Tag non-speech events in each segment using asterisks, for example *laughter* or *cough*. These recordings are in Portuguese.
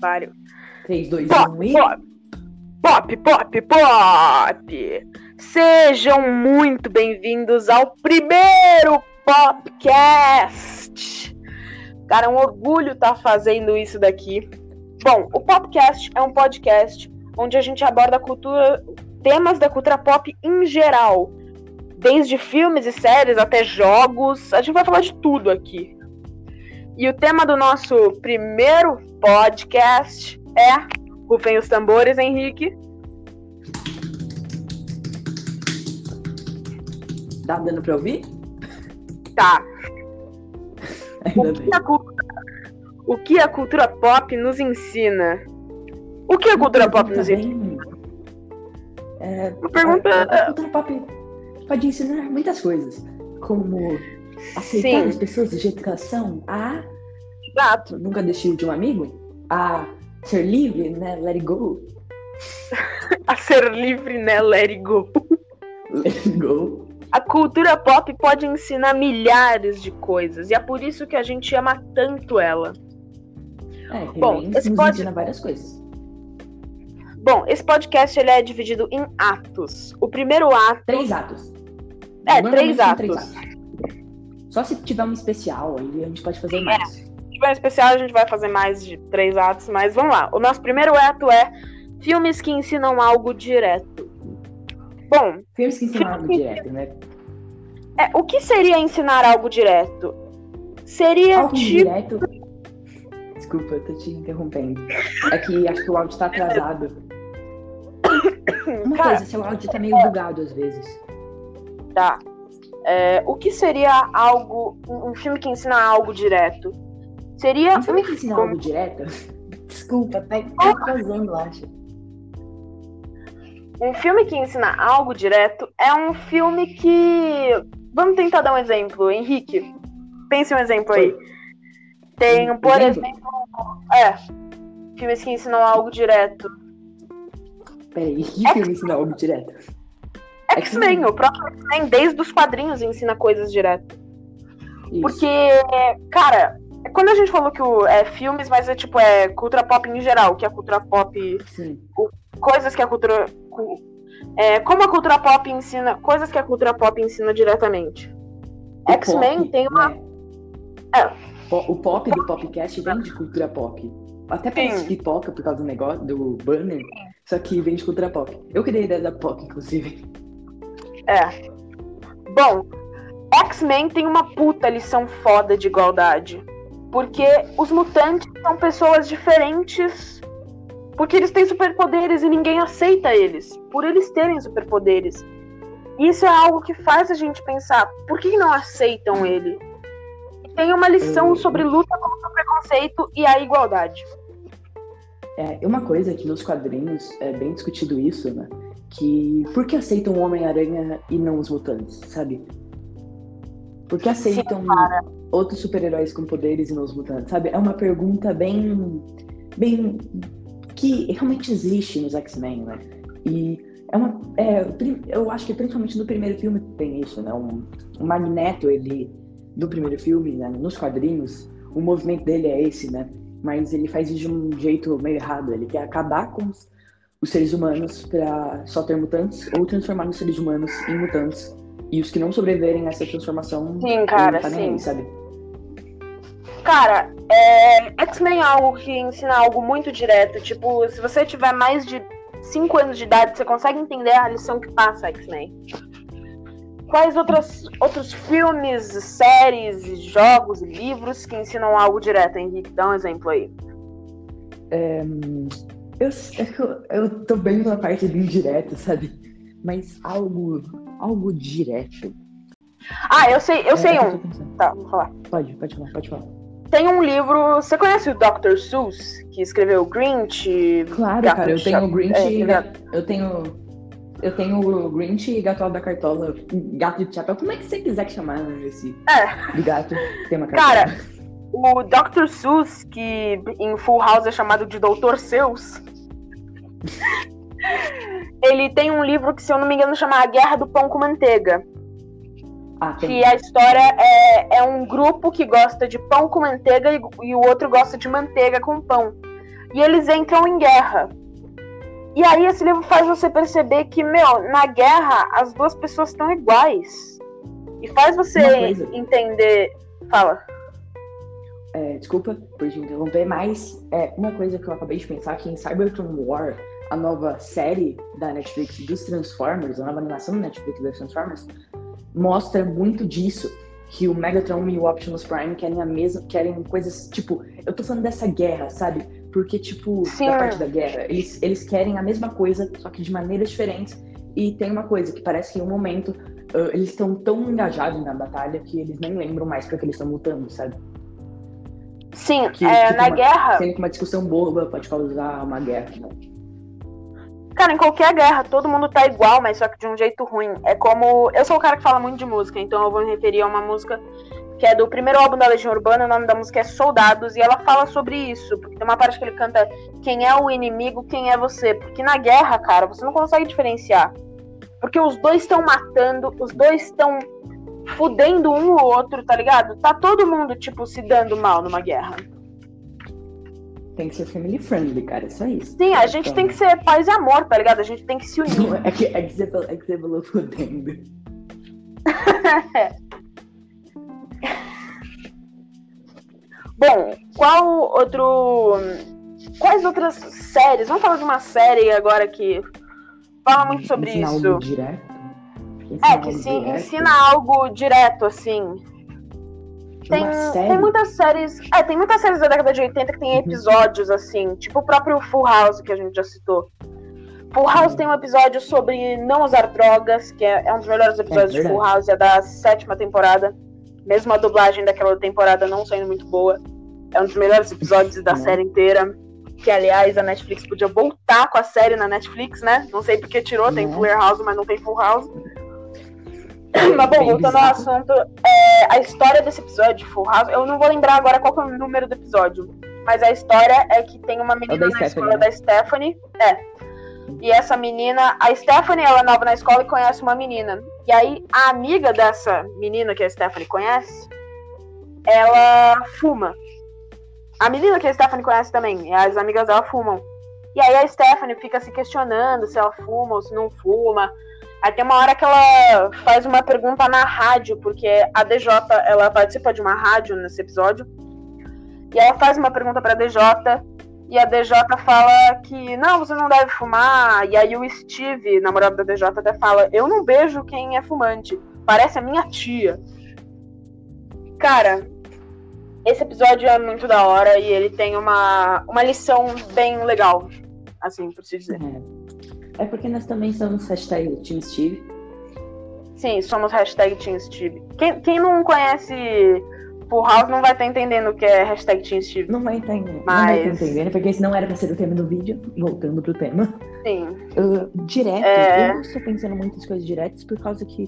pariu. 3, 2, Pop, 1 e. pop, pop, pop, pop. Sejam muito bem-vindos ao primeiro Popcast. Cara, é um orgulho estar fazendo isso daqui. Bom, o Popcast é um podcast onde a gente aborda cultura, temas da cultura pop em geral. Desde filmes e séries até jogos, a gente vai falar de tudo aqui. E o tema do nosso primeiro podcast é Rufem os tambores, Henrique. Tá dando pra ouvir? Tá. *laughs* Ainda O que, a cultura, o que a cultura pop nos ensina? O que a cultura pop nos ensina? É, Uma pergunta- A, a cultura pop pode ensinar muitas coisas, como aceitar Sim. as pessoas do jeito que elas são, a Exato. nunca desistir de um amigo, a ser livre, né? Let it go. *laughs* A ser livre, né? Let it go. Let it go. A cultura pop pode ensinar milhares de coisas e é por isso que a gente ama tanto ela. É, Bom, esse pode- ensina várias coisas. Bom, esse podcast ele é dividido em atos. O primeiro ato Três atos. É, três são atos. Só se tiver um especial, aí a gente pode fazer mais. Tiver especial, a gente vai fazer mais de três atos, mas vamos lá. O nosso primeiro ato é filmes que ensinam algo direto. Bom, Filmes que ensinam algo direto, né? é, o que seria ensinar algo direto? Seria Algo tipo. direto. Desculpa, eu tô te interrompendo. É que acho que o áudio tá atrasado. Uma Cara, coisa, seu áudio tá meio bugado às vezes. tá. É, o que seria algo. Um filme que ensina algo direto? Seria Um filme que um ensina algo direto? *laughs* Desculpa, tá tá atrasando, acho. Um filme que ensina algo direto é um filme que. Vamos tentar dar um exemplo, Henrique. Pense um exemplo aí. Tem, por exemplo? exemplo. É. Filmes que ensinam algo direto. Peraí, que filme ensina algo direto? X-Men, o próprio X-Men, desde os quadrinhos, ensina coisas direto. Isso. Porque, cara, quando a gente falou que o, é filmes, mas é tipo, é cultura pop em geral, que a cultura pop. Sim. Coisas que a cultura. cu- É, como a cultura pop ensina. Coisas que a cultura pop ensina diretamente. X-Men tem uma. né? É. O pop do popcast vem de cultura pop. Até parece pipoca por causa do negócio do banner, só que vem de cultura pop. Eu queria a ideia da pop, inclusive. É. Bom, X-Men tem uma puta lição foda de igualdade. Porque os mutantes são pessoas diferentes. Porque eles têm superpoderes e ninguém aceita eles. Por eles terem superpoderes. Isso é algo que faz a gente pensar: por que não aceitam ele? E tem uma lição sobre luta contra o preconceito e a igualdade. É, uma coisa que nos quadrinhos é bem discutido isso, né? Que por que aceitam o Homem-Aranha e não os mutantes, sabe? Por que aceitam outros super-heróis com poderes e não os mutantes, sabe? É uma pergunta bem. bem. que realmente existe nos X-Men, né? E é uma. é, eu acho que principalmente no primeiro filme tem isso, né? Um, o Magneto, ele. do primeiro filme, né? Nos quadrinhos, o movimento dele é esse, né? Mas ele faz isso de um jeito meio errado. Ele quer acabar com os, os seres humanos pra só ter mutantes ou transformar os seres humanos em mutantes. E os que não sobreviverem a essa transformação. Sim, cara, tá sim. aí, sabe? Cara, é, X-Men é algo que ensina algo muito direto. Tipo, se você tiver mais de 5 anos de idade, você consegue entender a lição que passa X-Men. Quais outros, outros filmes, séries, jogos, livros que ensinam algo direto, Henrique? Dá um exemplo aí. Eu, eu, eu tô bem na parte do indireto, sabe? Mas algo. algo direto. Ah, eu sei, eu É, sei é um. Tá, vou falar. Pode, pode falar, pode falar. Tem um livro. Você conhece o Dr. Seuss, que escreveu Grinch? Claro, Gato cara, eu de tenho o. Grinch É, e eu tenho. Eu tenho o Grinch e Gato da Cartola. Gato de chapéu. Como é que você quiser que chamar esse É. do gato tem uma cartola? Cara, o Dr. Seuss, que em Full House é chamado de Doutor Seuss, *laughs* ele tem um livro que, se eu não me engano, chama A Guerra do Pão com Manteiga. Ah. Que a história é, é um grupo que gosta de pão com manteiga e, e o outro gosta de manteiga com pão. e eles entram em guerra. E aí esse livro faz você perceber que, meu, na guerra as duas pessoas estão iguais. E faz você entender. Fala. É, desculpa por te interromper, mas é, uma coisa que eu acabei de pensar que em Cybertron War, a nova série da Netflix dos Transformers, a nova animação da Netflix dos Transformers, mostra muito disso. Que o Megatron e o Optimus Prime querem a mesma. querem coisas. Tipo, eu tô falando dessa guerra, sabe? Porque, tipo, Sim. da parte da guerra, eles, eles querem a mesma coisa, só que de maneiras diferentes. E tem uma coisa que parece que em um momento uh, eles estão tão engajados na batalha que eles nem lembram mais para que eles estão lutando, sabe? Sim, que, é, tipo, na uma, guerra. Sendo que uma discussão boba pode causar uma guerra, né? Cara, em qualquer guerra, todo mundo tá igual, mas só que de um jeito ruim. É como. Eu sou o cara que fala muito de música, então eu vou me referir a uma música que é do primeiro álbum da Legião Urbana, o nome da música é Soldados, e ela fala sobre isso, porque tem uma parte que ele canta quem é o inimigo, quem é você. Porque na guerra, cara, você não consegue diferenciar. Porque os dois estão matando, os dois estão fudendo um o outro, tá ligado? Tá todo mundo, tipo, se dando mal numa guerra. Tem que ser family friendly, cara, é só isso. Sim, a gente então... tem que ser paz e amor, tá ligado? A gente tem que se unir. é, que, é, que você, é que você falou fudendo. *laughs* Bom, qual outro. Quais outras séries? Vamos falar de uma série agora que fala muito sobre Ensina isso. Algo direto? é, que se ensina algo direto, assim. Tem, tem muitas séries. É, tem muitas séries da década de 80 que tem uhum. episódios, assim, tipo o próprio Full House que a gente já citou. Full House uhum. tem um episódio sobre não usar drogas, que é, é um dos melhores é episódios é de Full House, é da sétima temporada. Mesmo a dublagem daquela temporada não sendo muito boa. É um dos melhores episódios da uhum. série inteira. Que, aliás, a Netflix podia voltar com a série na Netflix, né? Não sei porque tirou, tem Full House, mas não tem Full House. Mas bom, voltando ao assunto, é, a história desse episódio Full House, eu não vou lembrar agora qual é o número do episódio, mas a história é que tem uma menina é na Stephanie, escola né? da Stephanie, é. E essa menina, a Stephanie, ela é nova na escola e conhece uma menina. E aí, a amiga dessa menina que a Stephanie conhece, ela fuma. A menina que a Stephanie conhece também, as amigas dela fumam. E aí a Stephanie fica se questionando se ela fuma ou se não fuma. Aí tem uma hora que ela faz uma pergunta na rádio, porque a DJ, ela participa de uma rádio nesse episódio. E ela faz uma pergunta pra DJ, e a DJ fala que não, você não deve fumar. E aí o Steve, namorado da DJ, até fala: Eu não vejo quem é fumante, parece a minha tia. Cara, esse episódio é muito da hora e ele tem uma, uma lição bem legal, assim, por se dizer. É. É porque nós também somos hashtag Team Steve. Sim, somos hashtag Team Steve. Quem, quem não conhece Full House não vai estar entendendo o que é hashtag Team Steve. Não vai entender. Mas... Não vai estar entendendo, porque senão era pra ser o tema do vídeo. Voltando pro tema. Sim. Uh, direto. É... Eu não estou pensando muitas coisas diretas por causa que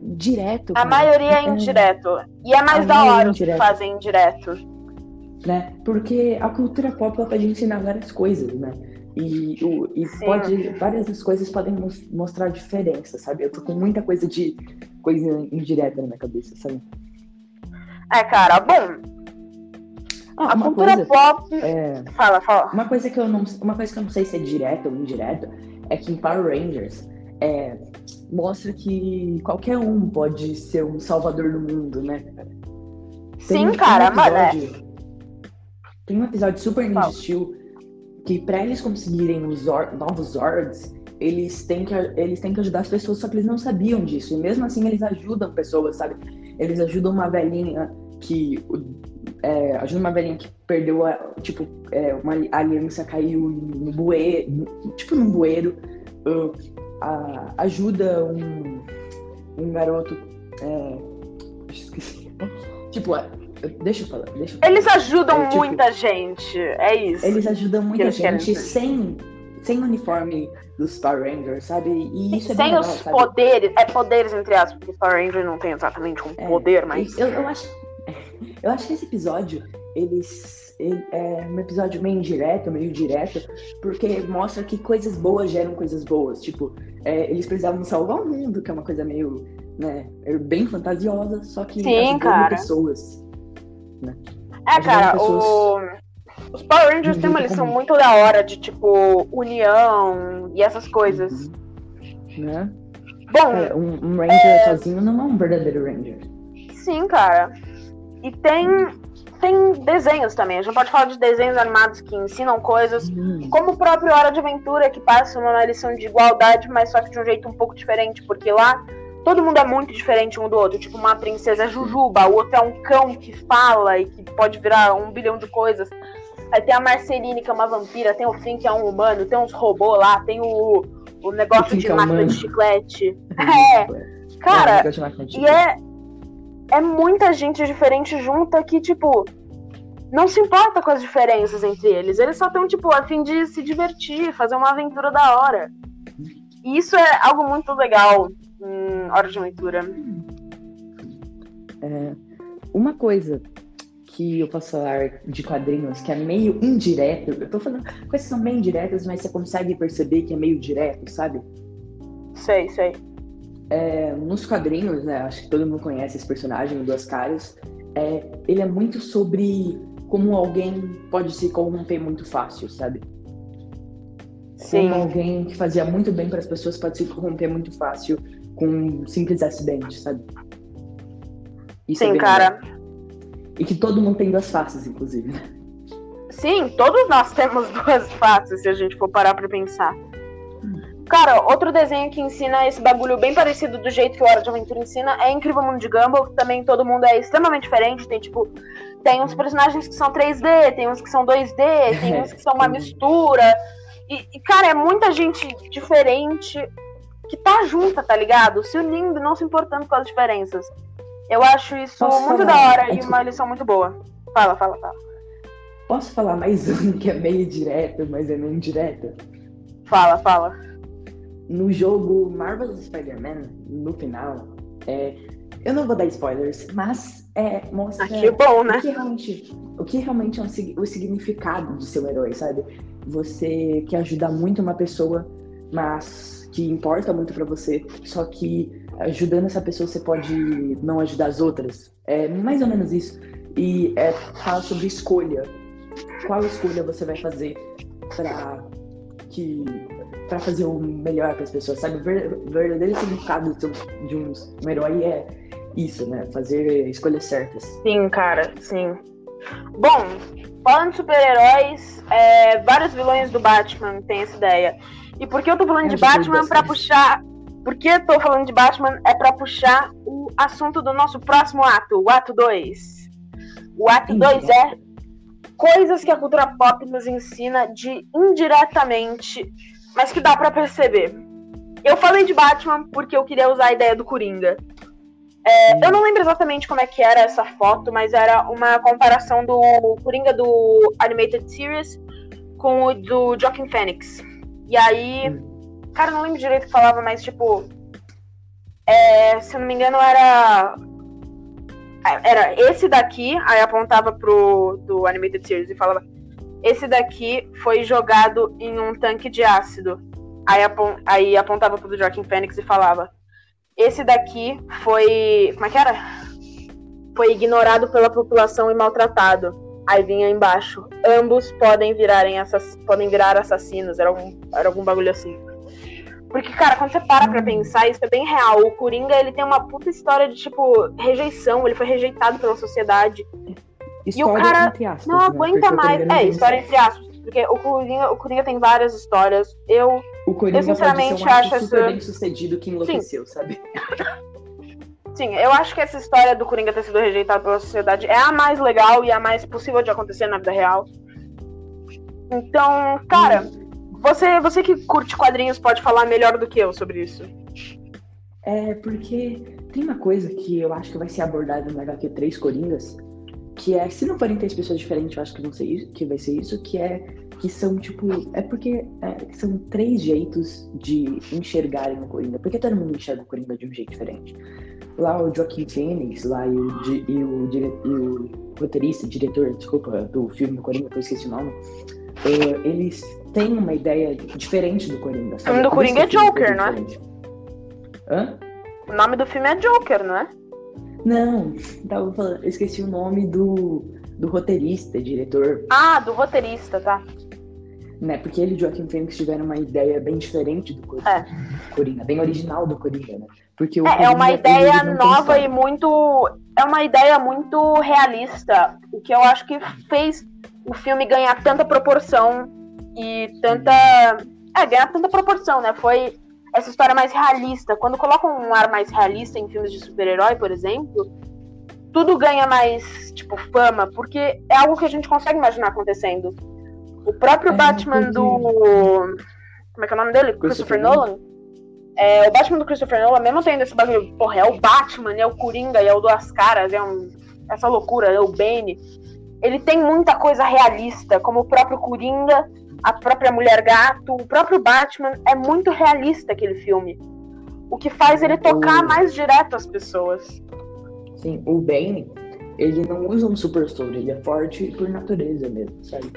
direto. A cara, maioria é indireto. E é mais da hora os que fazem direto. Né? Porque a cultura pop ela pode ensinar várias coisas, né? E, e pode, várias coisas podem mostrar diferença, sabe? Eu tô com muita coisa de coisa indireta na minha cabeça, sabe? É, cara, bom. Ah, a cultura coisa, pop. É, fala, fala. Uma coisa que eu não, uma coisa que eu não sei se é direta ou indireta é que em Power Rangers é, mostra que qualquer um pode ser um salvador do mundo, né? Tem, Sim, cara, um episódio, mas é. Tem um episódio super Ninja Steel que para eles conseguirem os Zor novos Zords, eles têm, que, eles têm que ajudar as pessoas, só que eles não sabiam disso. E mesmo assim eles ajudam pessoas, sabe? Eles ajudam uma velhinha que. É, ajuda uma velhinha que perdeu a. Tipo, é, uma aliança caiu no bueiro. Tipo, num bueiro. Uh, ajuda um, um garoto. É, esqueci. tipo, Deixa eu falar. Deixa eu falar. Eles ajudam é, tipo, muita gente. É isso. Eles ajudam muita gente sem, sem uniforme dos Power Rangers, sabe? E isso é Sem os poderes. É poderes, entre aspas, porque Power Ranger não tem exatamente um é, poder, mas. Eu, eu, acho. *laughs* Eu acho que esse episódio, eles. Ele é um episódio meio indireto, meio direto, porque mostra que coisas boas geram coisas boas. Tipo, é, eles precisavam salvar o mundo, que é uma coisa meio, né, bem fantasiosa, só que Sim, cara. pessoas né? É, cara, o... Os Power Rangers têm uma lição muito da hora de, tipo, união e essas coisas. Uhum. Né? Bom. É, um, um Ranger é... sozinho não é um verdadeiro Ranger. Sim, cara. E tem. Tem desenhos também. A gente pode falar de desenhos animados que ensinam coisas, Hum. como o próprio Hora de Aventura, que passa uma lição de igualdade, mas só que de um jeito um pouco diferente, porque lá todo mundo é muito diferente um do outro. Tipo, uma princesa é Jujuba, o outro é um cão que fala e que pode virar um bilhão de coisas. Aí tem a Marceline, que é uma vampira, tem o Finn, que é um humano, tem uns robôs lá, tem o, o negócio Finn de é máquina humano. de chiclete. *laughs* É, cara, É, de máquina de e é, é muita gente diferente junta que, tipo, não se importa com as diferenças entre eles. Eles só estão, tipo, a fim de se divertir, fazer uma aventura da hora. E isso é algo muito legal em Hora de Aventura. É, uma coisa que eu posso falar de quadrinhos que é meio indireto, eu tô falando coisas que são bem indiretas, mas você consegue perceber que é meio direto, sabe? Sei, sei. É, nos quadrinhos, né, acho que todo mundo conhece esse personagem, o Duas Caras, é, ele é muito sobre como alguém pode se corromper muito fácil, sabe? Sim. Como alguém que fazia muito bem para as pessoas pode se corromper muito fácil com um simples acidente, sabe? Isso é Sim, bem cara. legal. E que todo mundo tem duas faces, inclusive. né? Sim, todos nós *laughs* temos duas faces, se a gente for parar pra pensar. Cara, outro desenho que ensina esse bagulho bem parecido do jeito que o Hora de Aventura ensina é Incrível Mundo de Gumball, que também todo mundo é extremamente diferente. Tem, tipo, tem uns personagens que são 3D, tem uns que são 2D, tem *laughs* uns que são uma mistura. E, e, cara, é muita gente diferente que tá junta, tá ligado? Se unindo e não se importando com as diferenças. Eu acho isso Posso muito falar? da hora e Desculpa. uma lição muito boa. Fala, fala, fala. Posso falar mais *laughs* um que é meio direto, mas é meio indireto? Fala, fala. No jogo Marvel's Spider-Man, no final, é, eu não vou dar spoilers, mas é, mostra que bom, o né? que realmente, o que realmente é um o significado de ser um herói, sabe? Você quer ajudar muito uma pessoa, mas que importa muito pra você, só que ajudando essa pessoa você pode não ajudar as outras. É mais ou menos isso. E é fala sobre escolha. Qual escolha você vai fazer pra que para fazer o melhor para as pessoas, sabe? O ver- o verdadeiro significado de um herói é isso, né? Fazer escolhas certas. Sim, cara, sim. Bom, falando de super-heróis, é, vários vilões do Batman têm essa ideia. E por que eu tô falando de Eu Batman bastante. puxar. Por que eu tô falando de Batman é pra puxar o assunto do nosso próximo ato, o ato 2. O ato Sim, 2 é coisas que a cultura pop nos ensina de indiretamente, mas que dá pra perceber. Eu falei de Batman porque eu queria usar a ideia do Coringa. É, eu não lembro exatamente como é que era essa foto, mas era uma comparação do Coringa do Animated Series com o do Joaquin Phoenix. E aí, cara, eu não lembro direito o que falava, mas tipo, é, se eu não me engano era era esse daqui, aí apontava pro do Animated Series e falava esse daqui foi jogado em um tanque de ácido. Aí, apon- aí apontava pro do Joaquin Phoenix e falava esse daqui foi. Como é que era? Foi ignorado pela população e maltratado. Aí vinha embaixo. Ambos podem, virarem assass... podem virar assassinos. Era algum, era algum bagulho assim. Porque, cara, quando você para pra pensar, isso é bem real. O Coringa, ele tem uma puta história de, tipo, rejeição. Ele foi rejeitado pela sociedade. História cara entre aspas, Não né? aguenta o mais. É, história entre aspas. Porque o Coringa, o Coringa tem várias histórias. Eu O Coringa Eu, sinceramente, pode ser um acho super essa- bem sucedido que enlouqueceu, sabe? Sim, eu acho que essa história do Coringa ter sido rejeitado pela sociedade é a mais legal e a mais possível de acontecer na vida real. Então, cara, você, você que curte quadrinhos pode falar melhor do que eu sobre isso. É porque tem uma coisa que eu acho que vai ser abordada no HQ 3 Coringas, que é, se não forem três pessoas diferentes, eu acho que, vão ser isso, que vai ser isso, que é que são, tipo, é porque é, são três jeitos de enxergarem o Coringa. Porque todo mundo enxerga o Coringa de um jeito diferente. Lá o Joaquin Phoenix, lá e o, di- e o, dire- e o roteirista, diretor, desculpa, do filme do Coringa, que eu esqueci o nome, é, eles têm uma ideia diferente do Coringa. sabe? O nome do Coringa é Joker, não é? Hã? O nome do filme é Joker, não é? Não, tava falando, eu esqueci o nome do, do roteirista, diretor. Ah, do roteirista, tá. Né, porque ele e Joaquim Phoenix tiveram uma ideia bem diferente do Coringa, É. Coringa bem original do Coringa, né? Porque É, é Coringa, uma ele ideia nova e muito. É uma ideia muito realista. O que eu acho que fez o filme ganhar tanta proporção e tanta. É, ganhar tanta proporção, né? Foi essa história mais realista. Quando colocam um ar mais realista em filmes de super-herói, por exemplo, tudo ganha mais, tipo, fama, porque é algo que a gente consegue imaginar acontecendo. O próprio É, Batman do. Como é que é o nome dele? Christopher, Christopher Nolan? É, o Batman do Christopher Nolan, mesmo tendo esse bagulho, porra, é o Batman, é o Coringa, é o Duas Caras, é um, essa loucura, é o Bane. Ele tem muita coisa realista, como o próprio Coringa, a própria Mulher Gato, o próprio Batman. É muito realista aquele filme. O que faz ele tocar O- mais direto as pessoas. Sim, o Bane, ele não usa um super soro, ele é forte por natureza mesmo, sabe?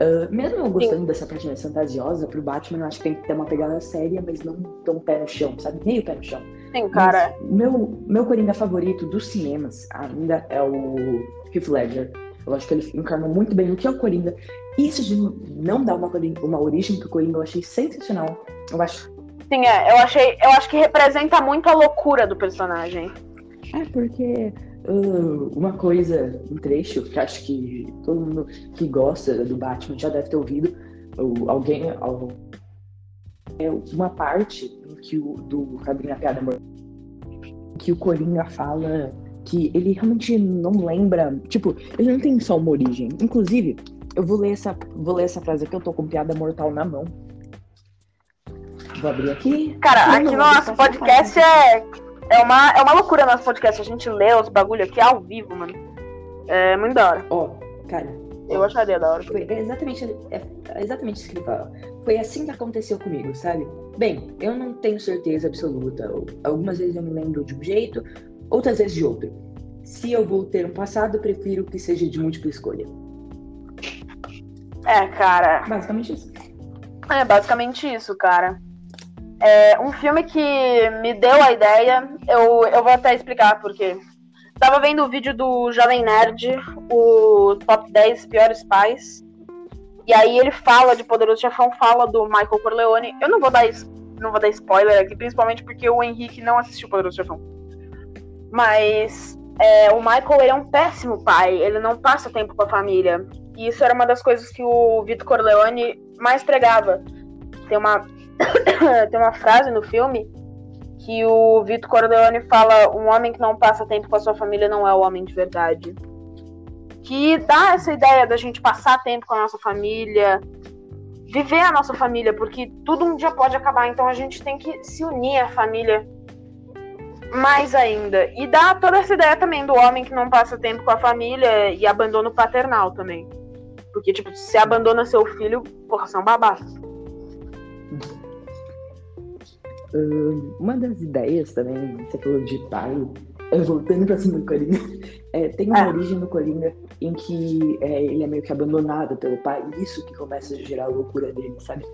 Ah, mesmo eu gostando dessa parte mais fantasiosa, pro Batman eu acho que tem que ter uma pegada séria, mas não tão pé no chão, sabe? Meio pé no chão. Sim, cara. Mas meu, meu Coringa favorito dos cinemas ainda é o Heath Ledger. Eu acho que ele encarnou muito bem o que é o Coringa. Isso de não dar uma, Coringa- uma origem pro Coringa eu achei sensacional. Eu acho. Sim, é. Eu achei. Eu acho que representa muito a loucura do personagem. É porque uma coisa, um trecho que acho que todo mundo que gosta do Batman já deve ter ouvido, ou alguém. al- É uma parte que o, do Cabrinha Piada que o Coringa fala que ele realmente não lembra. Tipo, ele não tem só uma origem. Inclusive, eu vou ler essa, vou ler essa frase aqui, eu tô com piada mortal na mão. Vou abrir aqui. Cara, aqui no nosso podcast é, é, uma, é uma loucura nosso podcast. A gente lê os bagulho aqui ao vivo, mano. É muito da hora. Ó, cara. Eu acharia da hora. Foi exatamente, é exatamente isso que ele fala. Foi assim que aconteceu comigo, sabe? Bem, eu não tenho certeza absoluta. Algumas vezes eu me lembro de um jeito, outras vezes de outro. Se eu vou ter um passado, prefiro que seja de múltipla escolha. É, cara. Basicamente isso. É basicamente isso, cara. É um filme que me deu a ideia. Eu, eu vou até explicar por quê. Tava vendo o vídeo do Jovem Nerd, o top 10 piores pais. E aí ele fala de Poderoso Chefão, fala do Michael Corleone. Eu não vou dar, não vou dar spoiler aqui, principalmente porque o Henrique não assistiu Poderoso Chefão. Mas é, o Michael ele é um péssimo pai, ele não passa tempo com a família. E isso era uma das coisas que o Vitor Corleone mais pregava. Tem uma, *coughs* tem uma frase no filme que o Vitor Corleone fala: um homem que não passa tempo com a sua família não é o homem de verdade. Que dá essa ideia da gente passar tempo com a nossa família, viver a nossa família, porque tudo um dia pode acabar, então a gente tem que se unir à família mais ainda. E dá toda essa ideia também do homem que não passa tempo com a família e abandono paternal também. Porque, tipo, se abandona seu filho, porra, são babacas. Uma das ideias também, você falou de pai, voltando pra cima do Coringa, *laughs* é, tem uma É. origem no Coringa em que é, ele é meio que abandonado pelo pai, e isso que começa a gerar a loucura dele, sabe?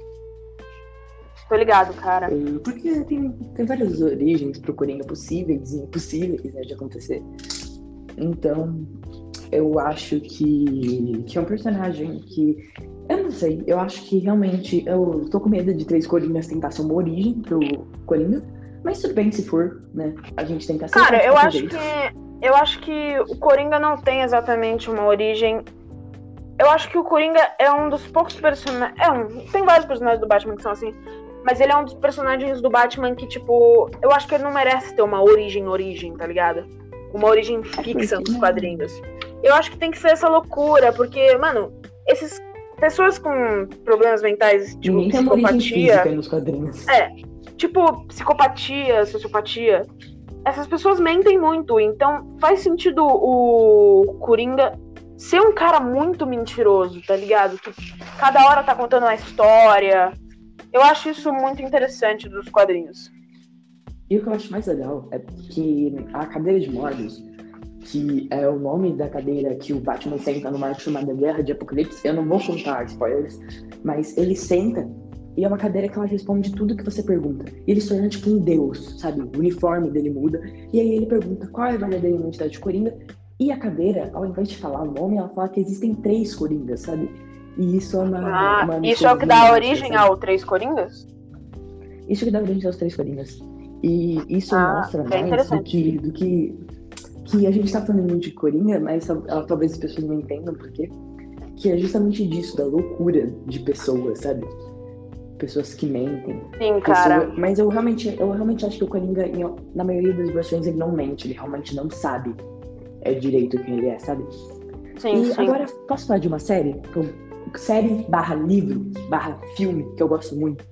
Tô ligado, cara. Porque tem, tem várias origens pro Coringa possíveis e impossíveis né, de acontecer. Então, eu acho que, que é um personagem que. Eu não sei, eu acho que realmente. Eu tô com medo de três Coringas tentar ser uma origem pro Coringa. Mas tudo bem se for, né? A gente tem que aceitar. Cara, eu acho jeito. que. Eu acho que o Coringa não tem exatamente uma origem. Eu acho que o Coringa é um dos poucos personagens. É um. Tem vários personagens do Batman que são assim. Mas ele é um dos personagens do Batman que, tipo. Eu acho que ele não merece ter uma origem, origem, tá ligado? Uma origem fixa porque nos não. quadrinhos. Eu acho que tem que ser essa loucura, porque, mano, esses. Pessoas com problemas mentais, tipo tem origem psicopatia. física nos quadrinhos. É, tipo, psicopatia, sociopatia, essas pessoas mentem muito. Então faz sentido o Coringa ser um cara muito mentiroso, tá ligado? Que cada hora tá contando uma história. Eu acho isso muito interessante dos quadrinhos. E o que eu acho mais legal é que a cadeira de Morbius, que é o nome da cadeira que o Batman senta numa arte chamada Guerra de Apocalipse, eu não vou contar spoilers, mas ele senta e é uma cadeira que ela responde tudo que você pergunta. E ele se torna tipo um deus, sabe? O uniforme dele muda. E aí ele pergunta qual é a verdadeira identidade de Coringa. E a cadeira, ao invés de falar o nome, ela fala que existem três coringas, sabe? E isso é uma. Ah, uma isso é o que dá origem ao Três Coringas? Isso que dá origem aos Três Coringas. E isso Ah, mostra bem mais do que, do que. Que a gente tá falando muito de Coringa, mas ela- talvez as pessoas não entendam por quê. Que é justamente disso, da loucura de pessoas, sabe? Pessoas que mentem. Sim, Pessoa- cara. Mas eu realmente, eu realmente acho que o Coringa, na maioria das versões, ele não mente, ele realmente não sabe é, direito quem ele é, sabe? Sim, e sim. agora, posso falar de uma série? Série barra livro, barra filme, que eu gosto muito.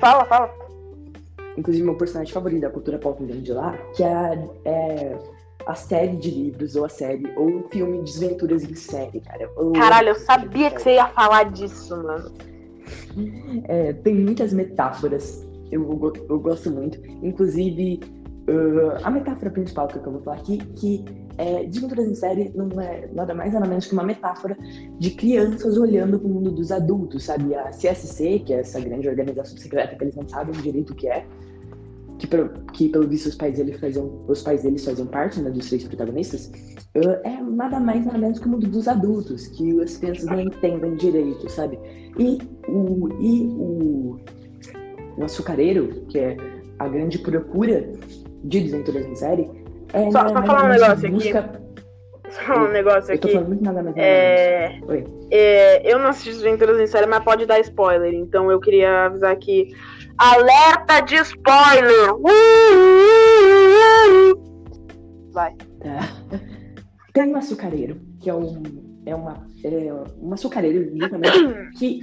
Fala, fala. Inclusive, meu personagem favorito da cultura pop vem de lá, que é, é a série de livros, ou a série, ou o filme Desventuras em Série, cara. Eu- Caralho, eu sabia que você ia falar disso, mano. É, tem muitas metáforas, eu, eu gosto muito. Inclusive, uh, a metáfora principal que eu vou falar aqui, que é, Desventuras em Série não é nada mais nada menos que uma metáfora de crianças olhando para o mundo dos adultos, sabe? A CSC, que é essa grande organização secreta que eles não sabem direito o que é, que, pelo- que pelo visto os pais, deles faziam, os pais deles faziam parte né, dos três protagonistas, é nada mais nada menos que o mundo dos adultos, que as crianças não entendem direito, sabe? E o, e o, o açucareiro, que é a grande procura de Desventuras em Série, é Só- só falar um negócio que aqui. Só um negócio Eu tô aqui. falando muito nada mais. É... Oi. é, eu não assisti Desventuras em Série, mas pode dar spoiler. Então eu queria avisar aqui. Alerta de spoiler! Vai. Tá. Tem um açucareiro, que é um. É uma. É um açucareiro, justamente, *coughs* que,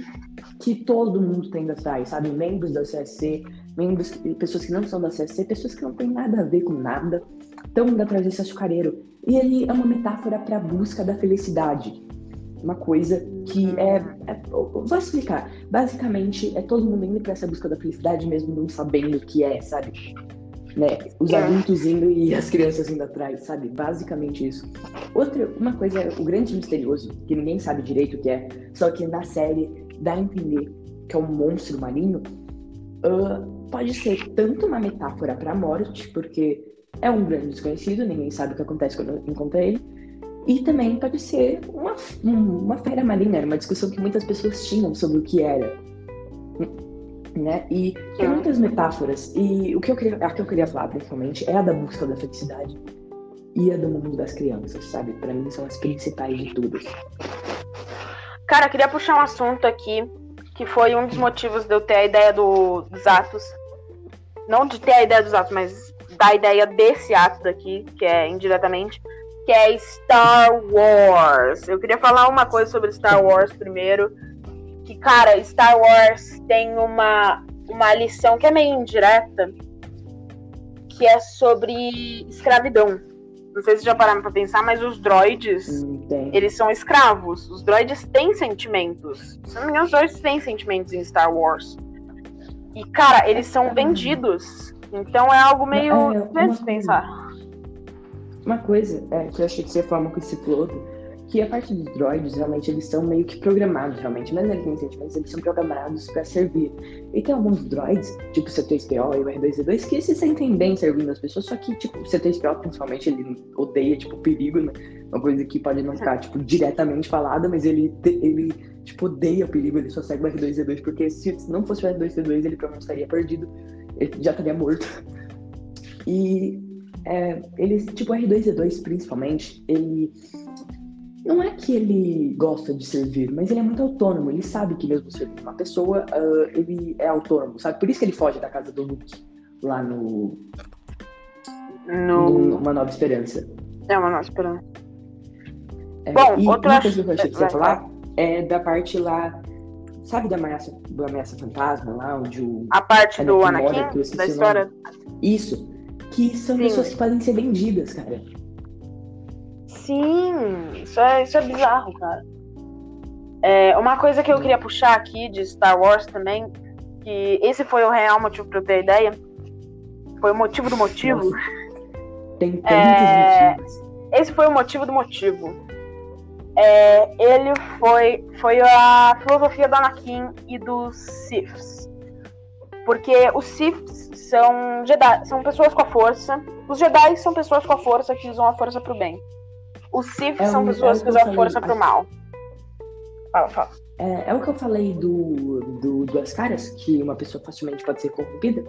que todo mundo tem atrás, sabe? Membros da CSC, membros, pessoas que não são da CSC, pessoas que não têm nada a ver com nada, estão indo atrás desse açucareiro. E ele é uma metáfora para a busca da felicidade. Uma coisa que é, é- eu Vou explicar. Basicamente, é todo mundo indo para essa busca da felicidade, mesmo não sabendo o que é, sabe? Né? Os É. adultos indo e as crianças indo atrás, sabe? Basicamente isso. Outra, uma coisa, o grande misterioso, que ninguém sabe direito o que é, só que na série dá a entender que é um monstro marinho, ah, pode ser tanto uma metáfora para a morte, porque é um grande desconhecido, ninguém sabe o que acontece quando encontra ele, e também pode ser uma, um- uma fera marinha, era uma discussão que muitas pessoas tinham sobre o que era. Né? E tem Sim. muitas metáforas. E o que eu queria, a que eu queria falar, principalmente, é a da busca da felicidade e a do mundo das crianças, sabe? Pra mim são as principais de todas. Cara, eu queria puxar um assunto aqui, que foi um dos motivos de eu ter a ideia do- dos atos. Não de ter a ideia dos atos, mas da ideia desse ato daqui, que é indiretamente, que é Star Wars. Eu queria falar uma coisa sobre Star Wars primeiro. Que, cara, Star Wars tem uma, uma lição que é meio indireta, que é sobre escravidão. Não sei se já pararam pra pensar, mas os droids Hum, tem. eles são escravos. Os droids têm sentimentos. Se não me engano, os droids têm sentimentos em Star Wars. E, cara, eles são vendidos. Então é algo meio É, difícil de coisa- pensar. Uma coisa é, que eu achei que você ia falar uma coisa que a parte dos droids, realmente, eles são meio que programados, realmente. Mesmo eles têm sentimentos, eles são programados pra servir. E tem alguns droids, tipo o C3PO e o R2D2, que se sentem bem servindo as pessoas, só que, tipo, o C3PO, principalmente, ele odeia, tipo, perigo, né? Uma coisa que pode não ficar, tipo, diretamente falada, mas ele, ele tipo, odeia o perigo, ele só segue o R2D2, porque se não fosse o R2D2, ele provavelmente estaria perdido, ele já estaria morto. E é, ele, tipo, o R2D2 principalmente, ele. Não é que ele gosta de servir, mas ele é muito autônomo. Ele sabe que mesmo servindo uma pessoa, ah, ele é autônomo, sabe? Por isso que ele foge da casa do Luke, lá no, No... no Uma Nova Esperança. É uma nossa esperança. É, Bom, e outra- uma coisa que eu achei que você ia falar é da parte lá. Sabe da ameaça, do ameaça fantasma lá, onde o. A parte do Anakin mora, da história. Isso. Que são Sim. pessoas que podem ser vendidas, cara. Sim, isso é, isso é bizarro, cara. É, uma coisa que eu queria puxar aqui de Star Wars também, que esse foi o real motivo pra eu ter a ideia. Foi o motivo do motivo. Nossa. Tem tantos É, motivos. Esse foi o motivo do motivo. É, ele foi, foi a filosofia do Anakin e dos Siths. Porque os Siths são Jedi, são pessoas com a força. Os Jedi são pessoas com a força que usam a força pro bem. Os Sith É são o- pessoas é que usam a falei, força pro mal. Fala, fala. É, é o que eu falei do, do Duas Caras, que uma pessoa facilmente pode ser corrompida.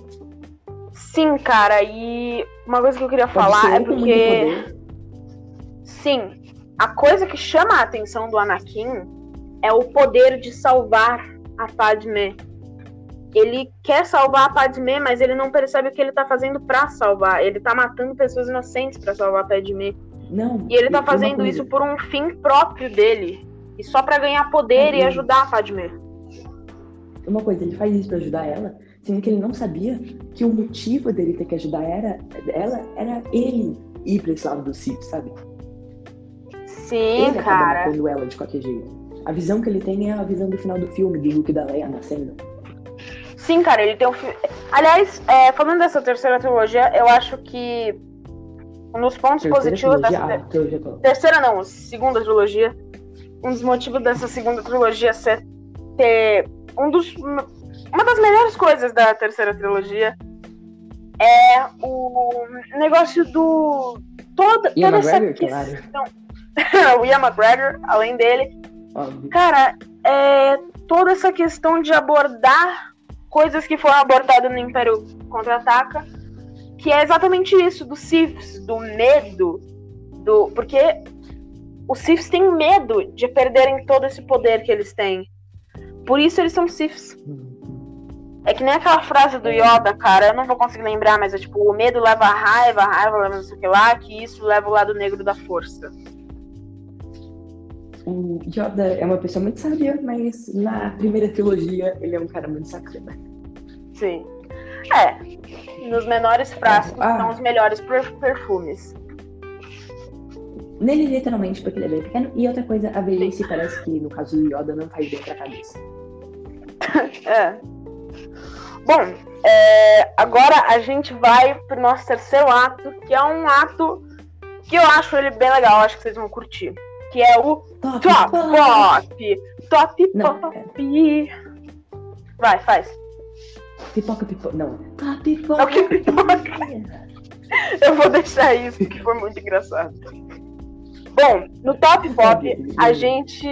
Sim, cara, e uma coisa que eu queria Pode falar é porque. Sim, a coisa que chama a atenção do Anakin é o poder de salvar a Padmé. Ele quer salvar a Padmé, mas ele não percebe o que ele tá fazendo pra salvar. Ele tá matando pessoas inocentes pra salvar a Padmé. Não. E ele tá fazendo isso por um fim próprio dele. E só pra ganhar poder e ajudar a Padmé. Uma coisa, ele faz isso pra ajudar ela, sendo que ele não sabia que o motivo dele ter que ajudar era, ela era ele ir pra esse lado do Sith, sabe? Sim, ele cara. matando ela de qualquer jeito. A visão que ele tem é a visão do final do filme, do Luke e da Leia nascendo. Sim, cara, ele tem um filme. Aliás, é, falando dessa terceira trilogia, eu acho que um dos pontos Terceira positivos trilogia, dessa. ah, trilogia toda. Terceira não, segunda trilogia. Um dos motivos dessa segunda trilogia ser ter. Um dos. Uma das melhores coisas da terceira trilogia é o negócio do. Toda, Ian toda essa McGregor, claro. questão. *laughs* o Ian McGregor, além dele. Óbvio. Cara, é toda essa questão de abordar coisas que foram abordadas no Império Contra-Ataca, que é exatamente isso, do Siths, do medo, do porque os Siths têm medo de perderem todo esse poder que eles têm. Por isso eles são Siths. É que nem aquela frase do Yoda, cara, eu não vou conseguir lembrar, mas é tipo, o medo leva a raiva, a raiva leva não sei o que lá, que isso leva o lado negro da força. O Yoda é uma pessoa muito sábia, mas na primeira trilogia ele é um cara muito sacana. Sim. É. Nos menores frascos Ah. são os melhores per- perfumes. Nele, literalmente, porque ele é bem pequeno. E outra coisa, a velhice parece que, no caso do Yoda, não faz bem pra cabeça. *laughs* É. Bom, é, agora a gente vai pro nosso terceiro ato, que é um ato que eu acho ele bem legal, acho que vocês vão curtir. Que é o Top! Top Pop! Top Não, Pop! Vai, faz. Pipoca, pipoca. Não. Top Não, que pipoca! Eu vou deixar isso, que foi muito engraçado. Bom, no Top Pop, a gente,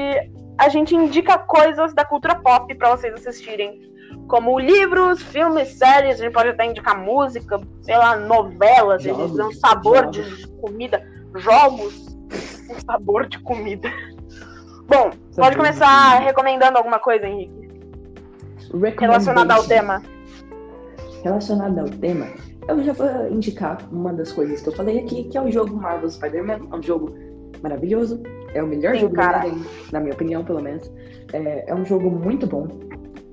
a gente indica coisas da cultura pop pra vocês assistirem. Como livros, filmes, séries, a gente pode até indicar música, sei lá, novelas, eles Jogos, dão sabor jogos. de comida, jogos, um sabor de comida. Bom, pode de começar recomendando alguma coisa, Henrique, relacionada ao tema. Relacionado ao tema, eu já vou indicar uma das coisas que eu falei aqui, que é o jogo Marvel Spider-Man. É um jogo maravilhoso. É o melhor Sim, jogo cara. do Homem-Aranha, na minha opinião, pelo menos. É, é um jogo muito bom.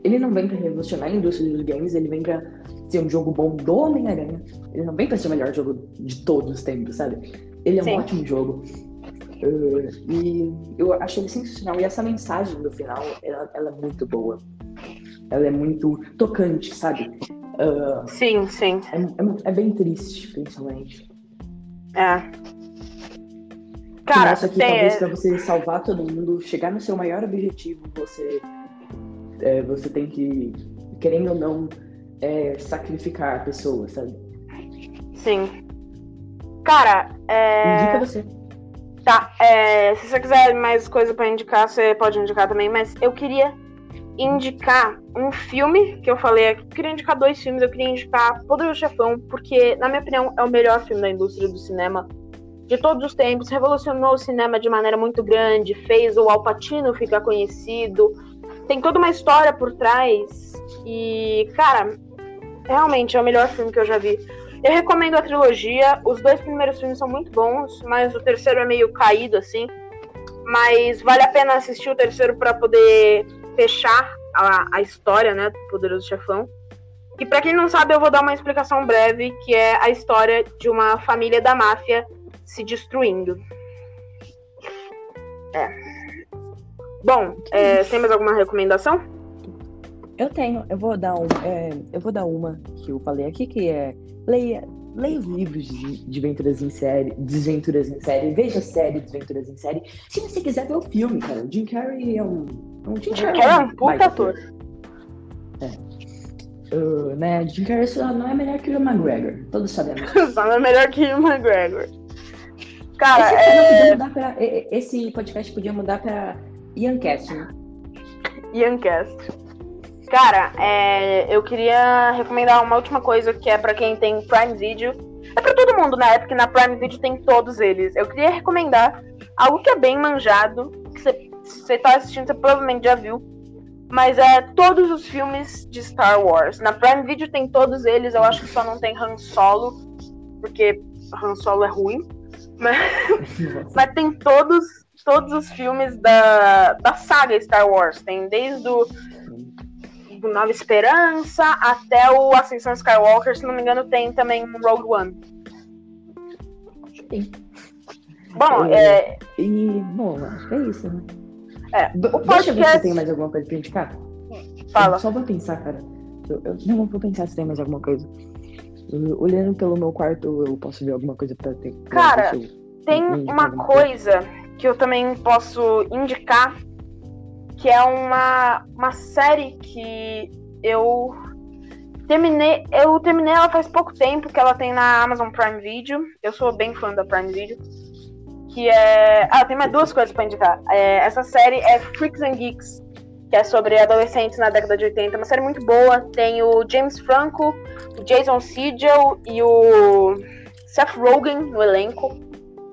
Ele não vem pra revolucionar a indústria dos games, ele vem pra ser um jogo bom do Homem-Aranha. Ele não vem pra ser o melhor jogo de todos os tempos, sabe? Ele é um Sim. ótimo jogo. Uh, e eu acho ele sensacional. E essa mensagem no final, ela, ela é muito boa. Ela é muito tocante, sabe? Uh, Sim, sim. é, é- é bem triste, principalmente. É. Cara, Mostra que tem, talvez pra você salvar todo mundo, chegar no seu maior objetivo, você, é, você tem que, querendo ou não, é, sacrificar a pessoa, sabe? sim. Cara, é. Indica você. Tá, é, se você quiser mais coisa pra indicar, você pode indicar também, mas eu queria indicar um filme que eu falei aqui. Eu queria indicar dois filmes, eu queria indicar Poderoso Chefão, porque, na minha opinião, é o melhor filme da indústria do cinema de todos os tempos. Revolucionou o cinema de maneira muito grande, fez o Al Pacino ficar conhecido. Tem toda uma história por trás. E, cara, realmente é o melhor filme que eu já vi. Eu recomendo a trilogia. Os dois primeiros filmes são muito bons, mas o terceiro é meio caído, assim. Mas vale a pena assistir o terceiro para poder fechar a, a história, né, do Poderoso Chefão. E para quem não sabe, eu vou dar uma explicação breve, que é a história de uma família da máfia se destruindo. É. Bom, é, tem mais alguma recomendação? Eu tenho, eu vou dar um, é, eu vou dar uma que eu falei aqui que é leia, leia os livros de, de aventuras em série, desventuras em série, veja a série Desventuras em série. Se você quiser ver o filme, cara, o Jim Carrey é um, um Jim Jim Carrey é um puta ator. Uh, né, Jim Carrey só não é melhor que o McGregor, todos sabemos. *laughs* Só não é melhor que o McGregor. Cara, esse, é... podia mudar pra, esse podcast podia mudar pra Iancast, né? Iancast. Cara, é, eu queria recomendar uma última coisa que é pra quem tem Prime Video. É pra todo mundo na época que na Prime Video tem todos eles. Eu queria recomendar algo que é bem manjado, que você- tá assistindo, você provavelmente já viu. Mas é todos os filmes de Star Wars. Na Prime Video tem todos eles, eu acho que só não tem Han Solo, porque Han Solo é ruim. *laughs* Mas, mas tem todos, todos os filmes da, da saga Star Wars. Tem desde o Nova Esperança até o Ascensão Skywalker, se não me engano, tem também um Rogue One. Sim. Bom, é, E, bom, acho que é isso, né? É, o Deixa eu ver se podcast- tem mais alguma coisa pra indicar. fala. Eu só vou pensar, cara. Eu, eu não vou pensar se tem mais alguma coisa. Eu- olhando pelo meu quarto, eu posso ver alguma coisa pra ter. pra Cara, ver eu- Tem uma coisa que eu também posso indicar, que é uma, uma série que eu terminei. Eu terminei ela faz pouco tempo, que ela tem na Amazon Prime Video. Eu sou bem fã da Prime Video. Que é. Ah, tem mais duas coisas pra indicar. É, essa série é Freaks and Geeks, que é sobre adolescentes na década de 80. Uma série muito boa. Tem o James Franco, o Jason Segel e o Seth Rogen no elenco.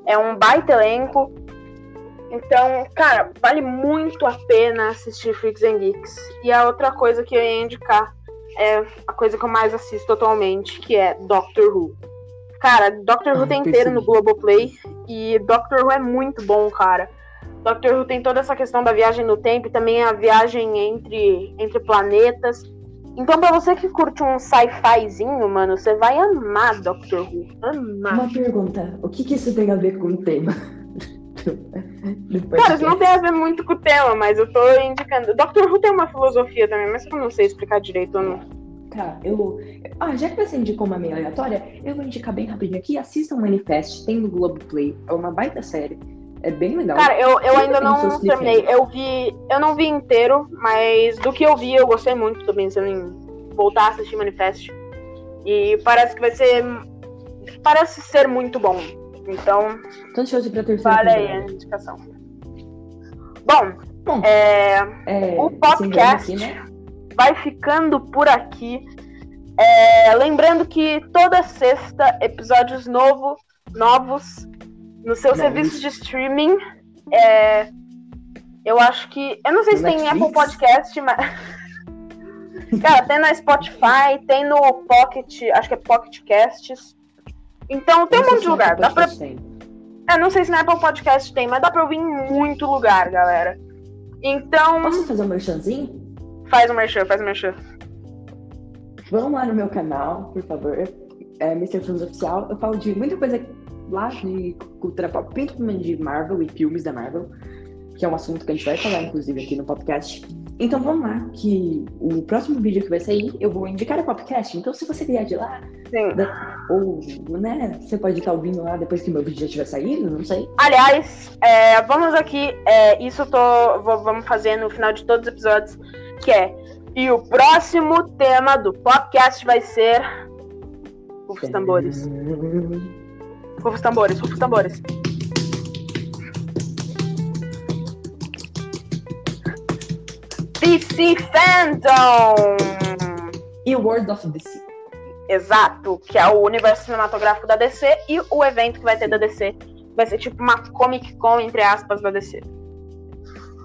É um baita elenco. Então, cara, vale muito a pena assistir Freaks and Geeks. E a outra coisa que eu ia indicar é a coisa que eu mais assisto atualmente, que é Doctor Who. Cara, Doctor Who Ah, tem inteiro no Globoplay e Doctor Who é muito bom, cara. Doctor Who tem toda essa questão da viagem no tempo e também a viagem entre, entre planetas. Então, pra você que curte um sci-fizinho, mano, você vai amar Doctor Who. Amar. Uma pergunta: o que, que isso tem a ver com o tema? Cara, isso não tem a ver muito com o tema, mas eu tô indicando. Doctor Who tem uma filosofia também, mas eu não sei explicar direito. Eu não... Tá, eu. Ah, já que você indicou uma meio aleatória, eu vou indicar bem rapidinho aqui. Assistam o Manifest, tem no Globoplay. É uma baita série. É bem legal. Cara, eu, eu ainda não terminei. Eu vi. Eu não vi inteiro, mas do que eu vi, eu gostei muito. Tô pensando em voltar a assistir Manifest. E parece que vai ser. Parece ser muito bom. Então, pra terceira vale aí a indicação. Bom, Bom, é. é, o podcast- aqui, né? vai ficando por aqui. É, lembrando que toda sexta, episódios novo, novos no seu Novos. serviço de streaming. É, eu acho que. Eu não sei se tem? Apple Podcast, mas. *laughs* Cara, tem na Spotify, tem no Pocket, acho que é Pocket Casts. Então tem um monte de lugar. Apple Dá pra, é, não sei se na Apple Podcast tem, mas dá pra ouvir em muito lugar, galera. Então, Posso fazer um merchanzinho? faz o merchan, faz o merchan. Vão lá no meu canal, por favor. É Mr. Films Oficial. Eu falo de muita coisa lá de cultura pop, principalmente de Marvel e filmes da Marvel, que é um assunto que a gente vai falar, inclusive, aqui no podcast. Então vamos lá, que o próximo vídeo que vai sair, eu vou indicar o podcast. Então se você vier de lá, Sim. ou, né, você pode estar ouvindo lá depois que meu vídeo já tiver saído, não sei. Aliás, é, vamos aqui, é, isso eu tô, vou- vamos fazer no final de todos os episódios, que é, e o próximo tema do podcast vai ser... Rufos tambores, rufos tambores, rufos tambores. DC Fandom! E World of DC. Exato, que é o universo cinematográfico da DC e o evento que vai ter da DC vai ser tipo uma Comic Con, entre aspas, da DC.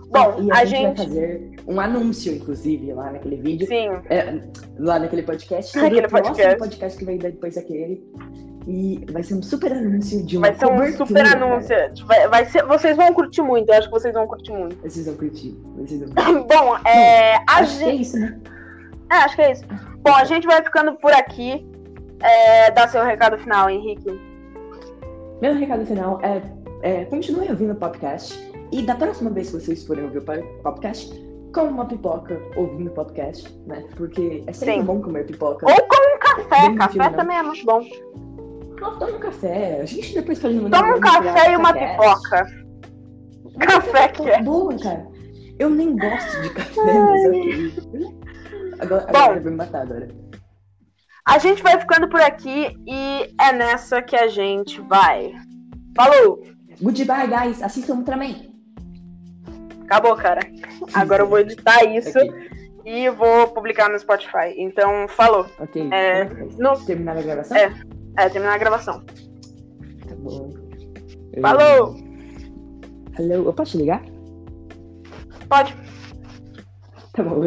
Bom, e a, a, gente. vai fazer um anúncio, inclusive, lá naquele vídeo. Sim, É, lá naquele podcast. Naquele o podcast. podcast que dar depois daquele. E vai ser um super anúncio de uma vai ser um super cara. anúncio. Vai, vai ser, vocês vão curtir muito, eu acho que vocês vão curtir muito. Vocês vão curtir. Vocês vão *laughs* curtir. Bom, é, a Acho que é gente. isso, né? É, acho que é isso. Bom, a gente vai ficando por aqui. É, dá seu recado final, Henrique. Meu recado final é, é continuem ouvindo o podcast. E da próxima vez que vocês forem ouvir o po- podcast, como uma pipoca ouvindo o podcast, né? Porque é sempre Sim. bom comer pipoca. Ou com um café. Bem Café não. também é muito bom. Toma um café. A gente depois faz uma Toma um café e uma pipoca. *laughs* Café que é. Boa, cara. Eu nem gosto de café, mas ok. Agora, Bom. agora vai me matar agora. A gente vai ficando por aqui e é nessa que a gente vai. Falou! Goodbye, guys. Assistam Ultraman. Acabou, cara. Agora eu vou editar isso Ok, e vou publicar no Spotify. Então, falou. ok. É, no-? Terminar a gravação? É. É, terminar a gravação. Tá bom. Falou! Hello, eu posso te ligar? Pode. Tá bom.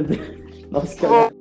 Nossa, que